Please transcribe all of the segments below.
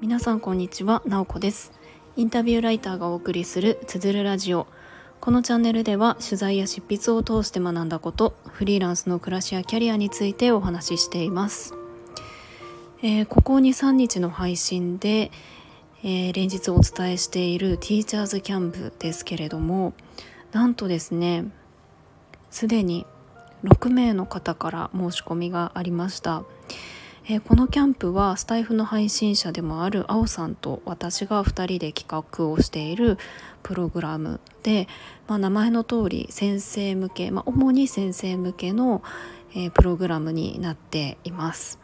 皆さんこんにちは、なおこです。インタビューライターがお送りするつづるラジオ。このチャンネルでは取材や執筆を通して学んだことフリーランスの暮らしやキャリアについてお話ししています、えー、ここ23日の配信で、えー、連日お伝えしているティーチャーズキャンプですけれどもなんとですねすでに6名の方から申し込みがありました、えー、このキャンプはスタイフの配信者でもあるあおさんと私が2人で企画をしているプログラムで、まあ、名前の通り先生向け、まあ、主に先生向けの、えー、プログラムになっています。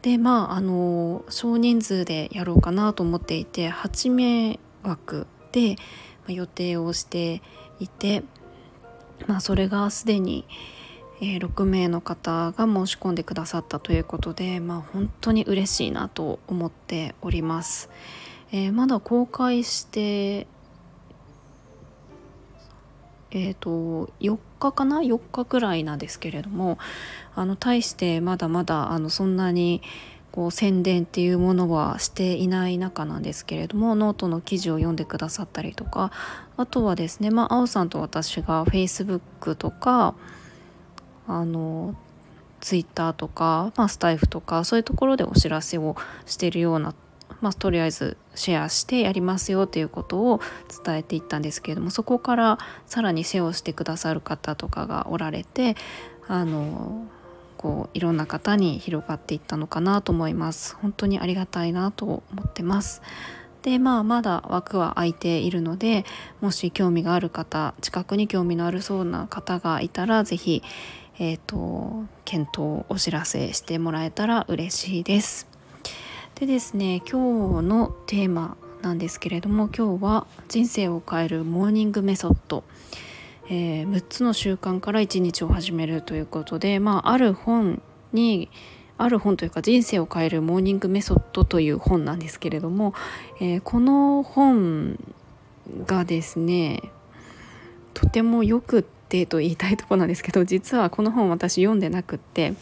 でまああの少人数でやろうかなと思っていて8名枠で予定をしていてまあ、それがすでに、えー、6名の方が申し込んでくださったということで、まあ、本当に嬉しいなと思っております。えー、まだ公開してえーと、4日かな？4日くらいなんですけれどもあの対してまだまだあのそんなにこう宣伝っていうものはしていない中なんですけれどもノートの記事を読んでくださったりとかあとはですねまあ青さんと私が Facebook とかあの Twitter とか、まあ、スタイフとかそういうところでお知らせをしているようなまあ、とりあえずシェアしてやりますよということを伝えていったんですけれどもそこからさらにシェアをしてくださる方とかがおられてあのこういろんな方に広がっていったのかなと思います。本当にありがたいなと思ってます。でまあまだ枠は空いているのでもし興味がある方近くに興味のあるそうな方がいたら是非えーと、検討お知らせしてもらえたら嬉しいです。でですね今日のテーマなんですけれども今日は人生を変えるモーニングメソッドえー、6つの習慣から1日を始めるということで、まあ、ある本にある本というか人生を変えるモーニングメソッドという本なんですけれども、えー、この本がですねとてもよくってと言いたいとこなんですけど実はこの本私読んでなくって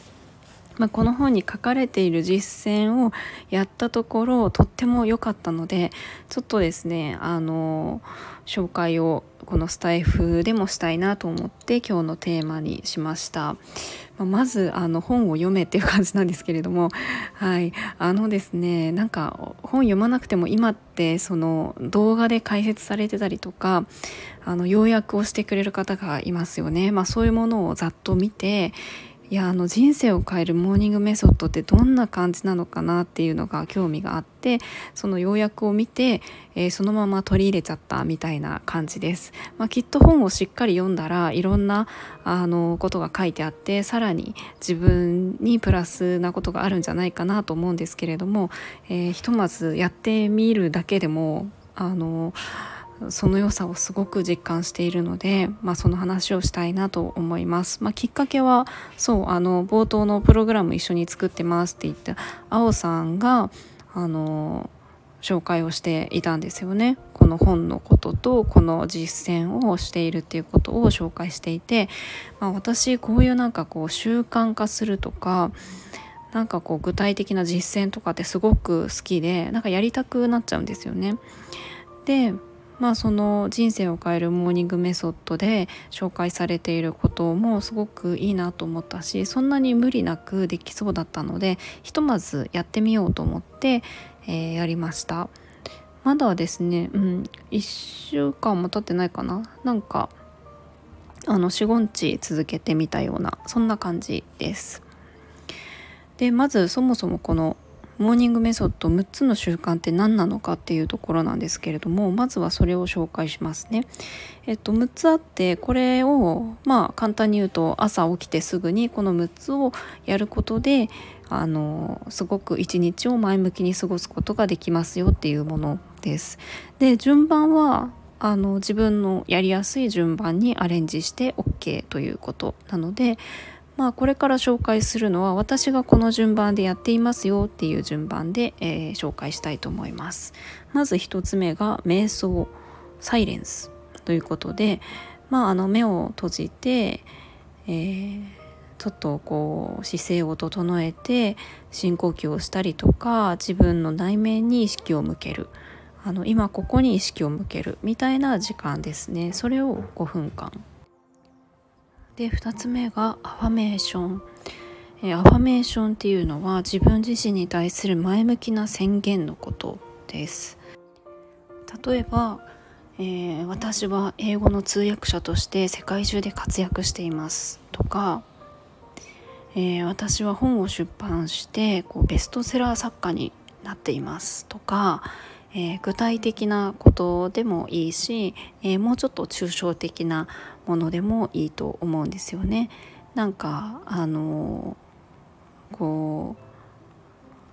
まあ、この本に書かれている実践をやったところとっても良かったのでちょっとですねあの紹介をこのスタイフでもしたいなと思って今日のテーマにしました。まあ、まずあの本を読めっていう感じなんですけれどもはいあのですねなんか本読まなくても今ってその動画で解説されてたりとかあの要約をしてくれる方がいますよね。まあ、そういうものをざっと見ていやあの人生を変えるモーニングメソッドってどんな感じなのかなっていうのが興味があってその要約を見て、えー、そのまま取り入れちゃったみたいな感じです、まあ、きっと本をしっかり読んだらいろんなあのことが書いてあってさらに自分にプラスなことがあるんじゃないかなと思うんですけれども、えー、ひとまずやってみるだけでもあのその良さをすごく実感しているので、まあ、その話をしたいなと思います。まあ、きっかけはそうあの冒頭のプログラム一緒に作ってますって言った青さんがあの紹介をしていたんですよね。この本のこととこの実践をしているっていうことを紹介していて、まあ、私こういうなんかこう習慣化するとかなんかこう具体的な実践とかってすごく好きでなんかやりたくなっちゃうんですよね。でまあその人生を変えるモーニングメソッドで紹介されていることもすごくいいなと思ったしそんなに無理なくできそうだったのでひとまずやってみようと思って、えー、やりました。まだですねうん1週間も経ってないかな。なんかあの45日続けてみたようなそんな感じです。でまずそもそもこのモーニングメソッド6つの習慣って何なのかっていうところなんですけれどもまずはそれを紹介しますね。えっと6つあってこれをまあ簡単に言うと朝起きてすぐにこの6つをやることであのすごく一日を前向きに過ごすことができますよっていうものです。で順番はあの自分のやりやすい順番にアレンジして OK ということなのでまあ、これから紹介するのは私がこの順番でやっていますよっていう順番で、えー、紹介したいと思います。まず1つ目が瞑想サイレンスということで、まあ、あの目を閉じて、えー、ちょっとこう姿勢を整えて深呼吸をしたりとか自分の内面に意識を向ける。あの今ここに意識を向けるみたいな時間ですね。それを5分間。で2つ目がアファメーション。えアファメーションっていうのは自分自身に対する前向きな宣言のことです。例えば、えー、私は英語の通訳者として世界中で活躍しています。とか、えー、私は本を出版してこうベストセラー作家になっています。とか、えー、具体的なことでもいいし、えもうちょっと抽象的なものでもいいと思うんですよね。なんかあのこう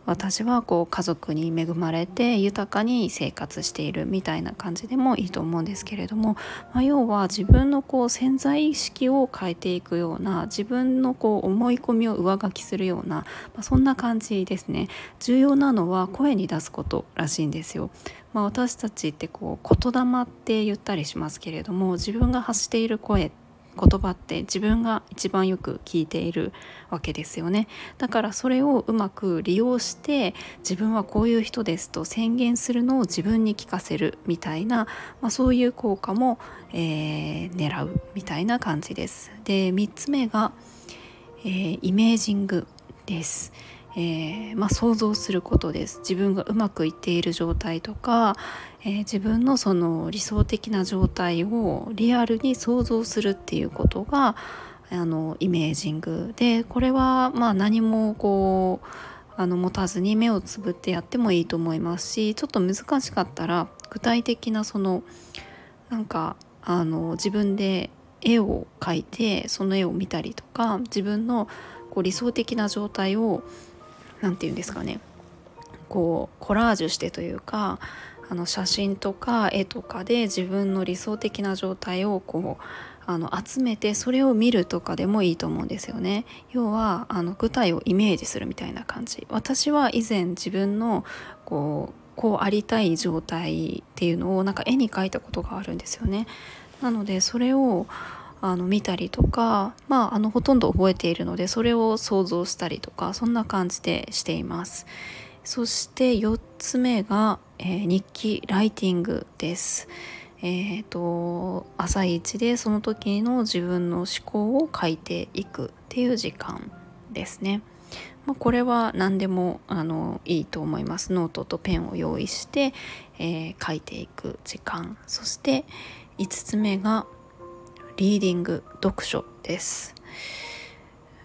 私はこう家族に恵まれて豊かに生活しているみたいな感じでもいいと思うんですけれども、まあ、要は自分のこう潜在意識を変えていくような自分のこう思い込みを上書きするような、まあ、そんな感じですね重要なのは声に出すことらしいんですよ。まあ、私たちってこう言霊って言ったりしますけれども自分が発している声って言葉って自分が一番よく聞いているわけですよねだからそれをうまく利用して自分はこういう人ですと宣言するのを自分に聞かせるみたいな、まあ、そういう効果も、えー、狙うみたいな感じですで3つ目が、えー、イメージングです。えー、まあ、想像することです。自分がうまくいっている状態とか、えー、自分のその理想的な状態をリアルに想像するっていうことがあのイメージングでこれはまあ何もこうあの持たずに目をつぶってやってもいいと思いますしちょっと難しかったら具体的なそのなんかあの自分で絵を描いてその絵を見たりとか自分のこう理想的な状態を何て言うんですかね。こうコラージュしてというかあの写真とか絵とかで自分の理想的な状態をこうあの集めてそれを見るとかでもいいと思うんですよね。要はあの具体をイメージするみたいな感じ。私は以前自分のこうこうありたい状態っていうのをなんか絵に描いたことがあるんですよね。なのでそれをあの見たりとか、まあ、あのほとんど覚えているのでそれを想像したりとかそんな感じでしていますそして4つ目が、えー、日記ライティングですえーと、朝一でその時の自分の思考を書いていくっていう時間ですね。まあ、これは何でもあのいいと思います。ノートとペンを用意して、えー、書いていく時間そして5つ目がリーディング読書です。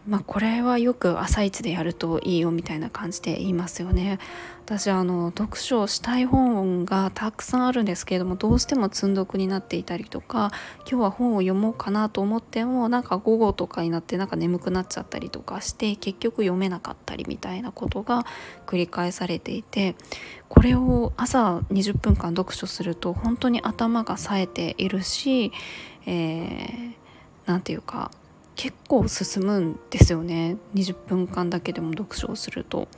まあ、これはよく朝一でやるといいよみたいな感じで言いますよね。私あの読書したい本がたくさんあるんですけれどもどうしても積んどくになっていたりとか今日は本を読もうかなと思ってもなんか午後とかになってなんか眠くなっちゃったりとかして結局読めなかったりみたいなことが繰り返されていてこれを朝20分間読書すると本当に頭が冴えているし、えー、て言うか結構進むんですよね。20分間だけでも読書をすると。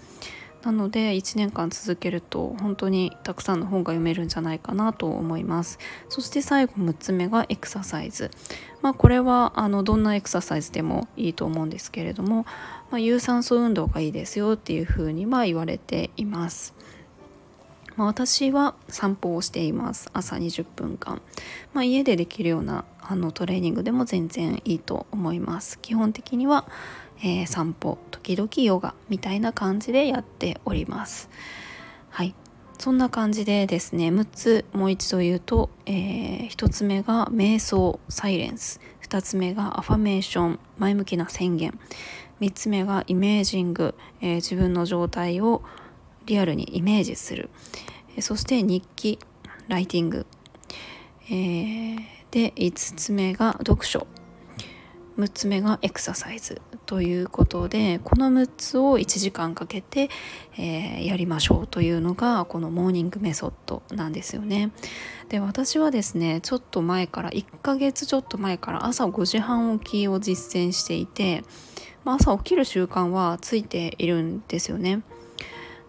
なので1年間続けると本当にたくさんの本が読めるんじゃないかなと思います。そして最後6つ目がエクササイズ。まあこれはあのどんなエクササイズでもいいと思うんですけれども、まあ、有酸素運動がいいですよっていうふうには言われています。まあ、私は散歩をしています。朝20分間、まあ、家でできるようなあのトレーニングでも全然いいと思います。基本的にはえー、散歩時々ヨガみたいな感じでやっております。はい。そんな感じでですね6つもう一度言うと、えー、1つ目が瞑想サイレンス。2つ目がアファメーション。前向きな宣言。3つ目がイメージング、えー、自分の状態をリアルにイメージする、そして日記ライティング、えー、で5つ目が読書6つ目がエクササイズということでこの6つを1時間かけて、えー、やりましょうというのがこのモーニングメソッドなんですよね。で私はですねちょっと前から1ヶ月ちょっと前から朝5時半起きを実践していて、まあ、朝起きる習慣はついているんですよね。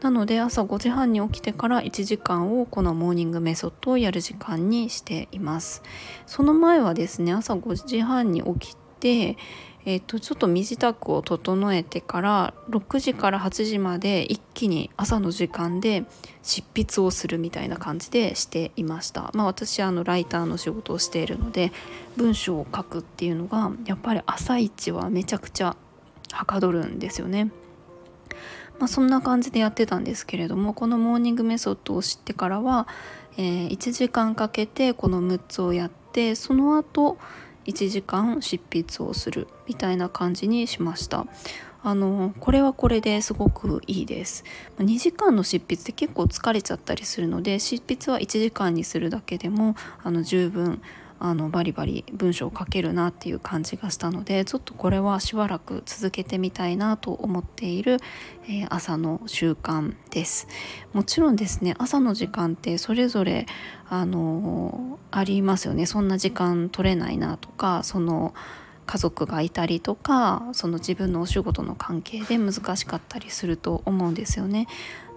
なので朝5時半に起きてから1時間をこのモーニングメソッドをやる時間にしています。その前はですね朝5時半に起きて、えーと、ちょっと身支度を整えてから6時から8時まで一気に朝の時間で執筆をするみたいな感じでしていました。まあ、私あのライターの仕事をしているので文章を書くっていうのがやっぱり朝一はめちゃくちゃはかどるんですよね。まあ、そんな感じでやってたんですけれどもこのモーニングメソッドを知ってからは、えー、1時間かけてこの6つをやってその後1時間執筆をするみたいな感じにしました。あのこれはこれですごくいいです。2時間の執筆って結構疲れちゃったりするので執筆は1時間にするだけでもあの十分あのバリバリ文章を書けるなっていう感じがしたのでちょっとこれはしばらく続けてみたいなと思っている、えー、朝の習慣ですもちろんですね朝の時間ってそれぞれあの、ありますよねそんな時間取れないなとかその家族がいたりとかその自分のお仕事の関係で難しかったりすると思うんですよね。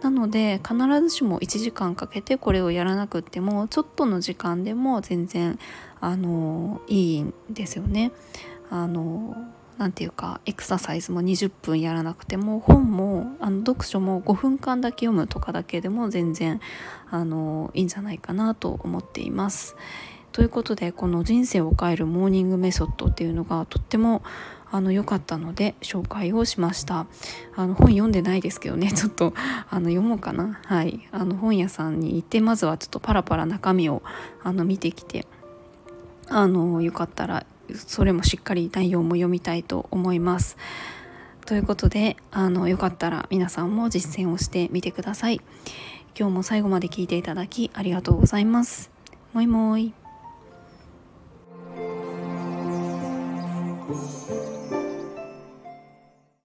なので必ずしも1時間かけてこれをやらなくってもちょっとの時間でも全然あのいいんですよね。あのなていうかエクササイズも20分やらなくても本もあの読書も5分間だけ読むとかだけでも全然あのいいんじゃないかなと思っています。ということでこの「人生を変えるモーニングメソッド」っていうのがとってもあの良かったので紹介をしましたあの本読んでないですけどね ちょっとあの読もうかなはいあの本屋さんに行ってまずはちょっとパラパラ中身をあの見てきてあのよかったらそれもしっかり内容も読みたいと思います。ということであのよかったら皆さんも実践をしてみてください。今日も最後まで聞いていただきありがとうございます。もいもい。